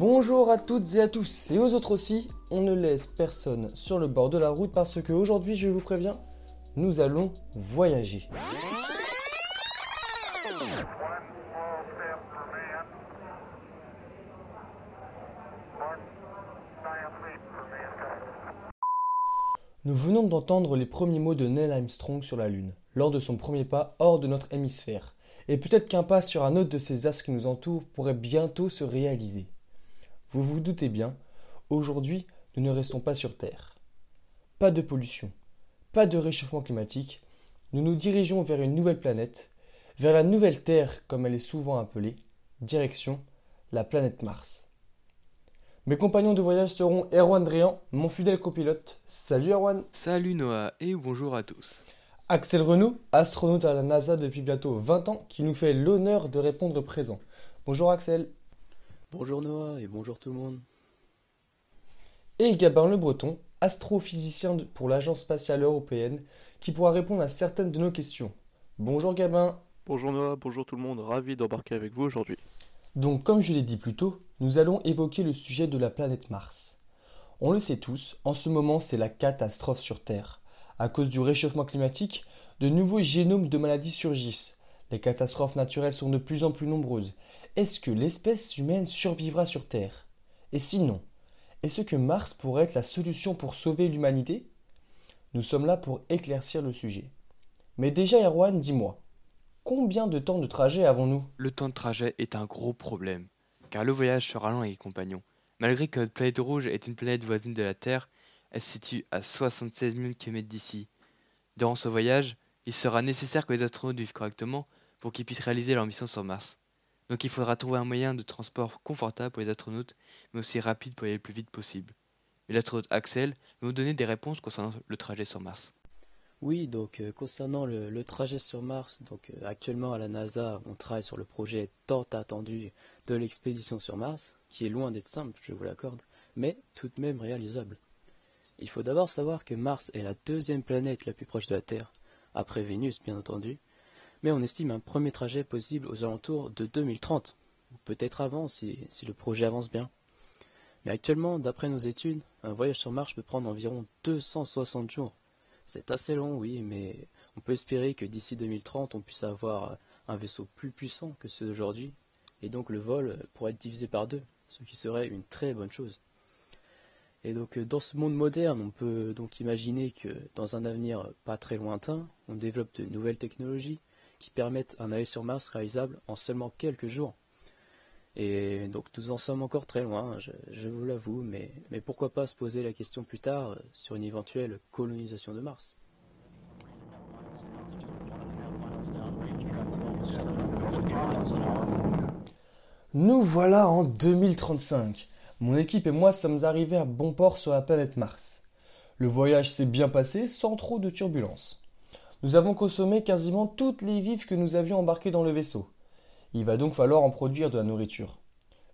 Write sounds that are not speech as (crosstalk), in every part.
Bonjour à toutes et à tous, et aux autres aussi, on ne laisse personne sur le bord de la route parce qu'aujourd'hui, je vous préviens, nous allons voyager. Nous venons d'entendre les premiers mots de Neil Armstrong sur la Lune, lors de son premier pas hors de notre hémisphère, et peut-être qu'un pas sur un autre de ces astres qui nous entourent pourrait bientôt se réaliser. Vous vous doutez bien, aujourd'hui, nous ne restons pas sur Terre. Pas de pollution, pas de réchauffement climatique, nous nous dirigeons vers une nouvelle planète, vers la nouvelle Terre comme elle est souvent appelée, direction la planète Mars. Mes compagnons de voyage seront Erwan Drian, mon fidèle copilote. Salut Erwan. Salut Noah et bonjour à tous. Axel Renaud, astronaute à la NASA depuis bientôt 20 ans, qui nous fait l'honneur de répondre présent. Bonjour Axel. Bonjour Noah et bonjour tout le monde. Et Gabin Le Breton, astrophysicien pour l'Agence spatiale européenne, qui pourra répondre à certaines de nos questions. Bonjour Gabin. Bonjour Noah, bonjour tout le monde, ravi d'embarquer avec vous aujourd'hui. Donc comme je l'ai dit plus tôt, nous allons évoquer le sujet de la planète Mars. On le sait tous, en ce moment c'est la catastrophe sur Terre. À cause du réchauffement climatique, de nouveaux génomes de maladies surgissent. Les catastrophes naturelles sont de plus en plus nombreuses. Est-ce que l'espèce humaine survivra sur Terre? Et sinon, est-ce que Mars pourrait être la solution pour sauver l'humanité? Nous sommes là pour éclaircir le sujet. Mais déjà, Erwan, dis-moi, combien de temps de trajet avons-nous? Le temps de trajet est un gros problème car le voyage sera lent avec compagnons. Malgré que notre planète rouge est une planète voisine de la Terre, elle se situe à 76 000 km d'ici. Durant ce voyage, il sera nécessaire que les astronautes vivent correctement pour qu'ils puissent réaliser leur mission sur Mars. Donc il faudra trouver un moyen de transport confortable pour les astronautes, mais aussi rapide pour aller le plus vite possible. L'astronaute Axel va nous donner des réponses concernant le trajet sur Mars. Oui, donc euh, concernant le, trajet sur Mars, donc euh, actuellement à la NASA, on travaille sur le projet tant attendu de l'expédition sur Mars, qui est loin d'être simple, je vous l'accorde, mais tout de même réalisable. Il faut d'abord savoir que Mars est la deuxième planète la plus proche de la Terre, après Vénus bien entendu, mais on estime un premier trajet possible aux alentours de 2030, ou peut-être avant si, si le projet avance bien. Mais actuellement, d'après nos études, un voyage sur Mars peut prendre environ 260 jours c'est assez long, oui, mais on peut espérer que d'ici 2030, on puisse avoir un vaisseau plus puissant que ceux d'aujourd'hui, et donc le vol pourrait être divisé par deux, ce qui serait une très bonne chose. Et donc dans ce monde moderne, on peut donc imaginer que dans un avenir pas très lointain, on développe de nouvelles technologies qui permettent un aller sur Mars réalisable en seulement quelques jours. Et donc nous en sommes encore très loin, je, vous l'avoue, mais, mais pourquoi pas se poser la question plus tard euh, sur une éventuelle colonisation de Mars? Nous voilà en 2035. Mon équipe et moi sommes arrivés à bon port sur la planète Mars. Le voyage s'est bien passé sans trop de turbulences. Nous avons consommé quasiment toutes les vives que nous avions embarquées dans le vaisseau. Il va donc falloir en produire de la nourriture.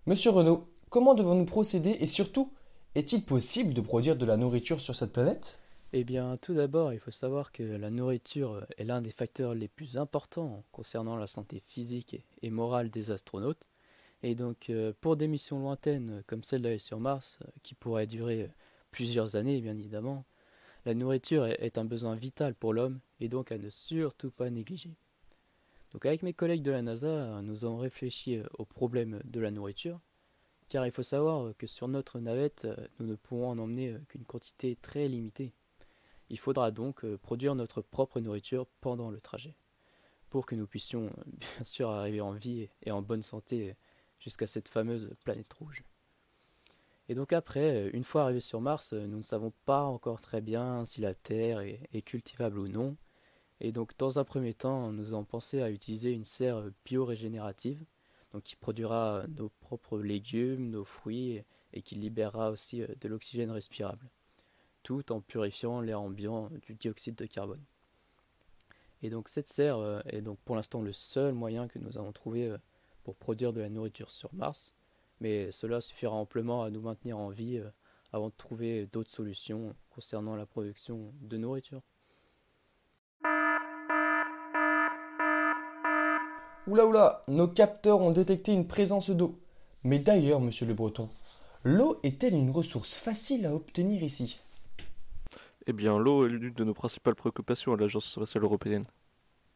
Monsieur Renaud, comment devons-nous procéder et surtout, est-il possible de produire de la nourriture sur cette planète? Eh bien, tout d'abord, il faut savoir que la nourriture est l'un des facteurs les plus importants concernant la santé physique et morale des astronautes. Et donc, euh, pour des missions lointaines comme celle d'aller sur Mars, euh, qui pourrait durer plusieurs années, bien évidemment, la nourriture est un besoin vital pour l'homme et donc à ne surtout pas négliger. Donc avec mes collègues de la NASA, nous avons réfléchi euh, au problème de la nourriture, car il faut savoir que sur notre navette, euh, nous ne pourrons en emmener euh, qu'une quantité très limitée. Il faudra donc produire notre propre nourriture pendant le trajet, pour que nous puissions (laughs) bien sûr arriver en vie et en bonne santé jusqu'à cette fameuse planète rouge. Et donc après, une fois arrivés sur Mars, nous ne savons pas encore très bien si la Terre est cultivable ou non, et donc, dans un premier temps, nous avons pensé à utiliser une serre biorégénérative, qui produira nos propres légumes, nos fruits, et qui libérera aussi euh, de l'oxygène respirable, tout en purifiant l'air ambiant du dioxyde de carbone. Et donc, cette serre euh, est donc pour l'instant le seul moyen que nous avons trouvé euh, pour produire de la nourriture sur Mars, mais cela suffira amplement à nous maintenir en vie avant de trouver d'autres solutions concernant la production de nourriture. Oula oula, nos capteurs ont détecté une présence d'eau. Mais d'ailleurs, monsieur le Breton, l'eau est-elle une ressource facile à obtenir ici? Eh bien, l'eau est l'une de nos principales préoccupations à l'Agence spatiale européenne.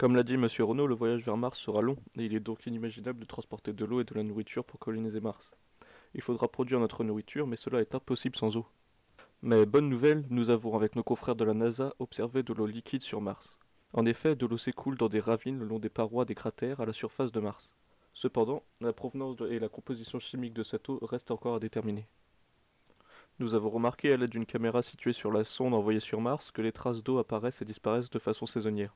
Comme l'a dit M. Renault, le voyage vers Mars sera long, et il est donc inimaginable de transporter de l'eau et de la nourriture pour coloniser Mars. Il faudra produire notre nourriture, mais cela est impossible sans eau. Mais bonne nouvelle, nous avons avec nos confrères de la NASA observé de l'eau liquide sur Mars. En effet, de l'eau s'écoule dans des ravines le long des parois des cratères à la surface de Mars. Cependant, la provenance et la composition chimique de cette eau restent encore à déterminer. Nous avons remarqué à l'aide d'une caméra située sur la sonde envoyée sur Mars que les traces d'eau apparaissent et disparaissent de façon saisonnière.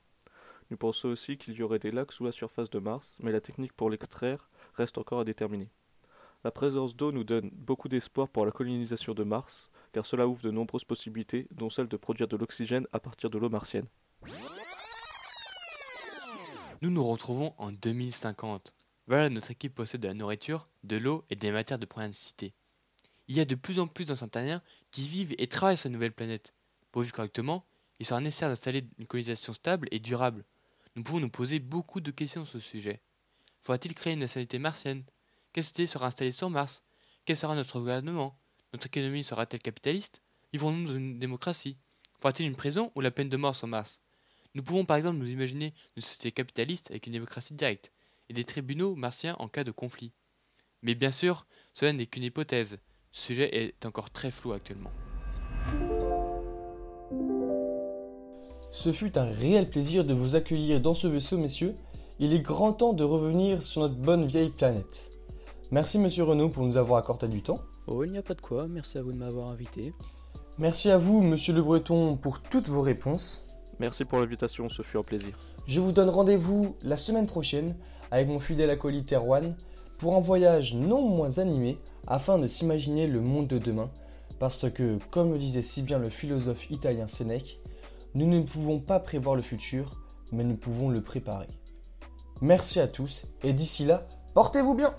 Nous pensons aussi qu'il y aurait des lacs sous la surface de Mars, mais la technique pour l'extraire reste encore à déterminer. La présence d'eau nous donne beaucoup d'espoir pour la colonisation de Mars, car cela ouvre de nombreuses possibilités, dont celle de produire de l'oxygène à partir de l'eau martienne. Nous nous retrouvons en 2050. Voilà, notre équipe possède de la nourriture, de l'eau et des matières de première nécessité. Il y a de plus en plus d'instantanéens qui vivent et travaillent sur cette nouvelle planète. Pour vivre correctement, il sera nécessaire d'installer une colonisation stable et durable. Nous pouvons nous poser beaucoup de questions sur ce sujet. Faudra-t-il créer une nationalité martienne? Quelle société sera installée sur Mars? Quel sera notre gouvernement? Notre économie sera-t-elle capitaliste? Vivrons-nous dans une démocratie? Faudra-t-il une prison ou la peine de mort sur Mars? Nous pouvons par exemple nous imaginer une société capitaliste avec une démocratie directe et des tribunaux martiens en cas de conflit. Mais bien sûr, cela n'est qu'une hypothèse. Ce sujet est encore très flou actuellement. Ce fut un réel plaisir de vous accueillir dans ce vaisseau, messieurs. Il est grand temps de revenir sur notre bonne vieille planète. Merci, monsieur Renaud, pour nous avoir accordé du temps. Oh, il n'y a pas de quoi, merci à vous de m'avoir invité. Merci à vous, monsieur Le Breton, pour toutes vos réponses. Merci pour l'invitation, ce fut un plaisir. Je vous donne rendez-vous la semaine prochaine avec mon fidèle acolyte Erwan pour un voyage non moins animé afin de s'imaginer le monde de demain. Parce que, comme le disait si bien le philosophe italien Sénèque, nous ne pouvons pas prévoir le futur, mais nous pouvons le préparer. Merci à tous et d'ici là, portez-vous bien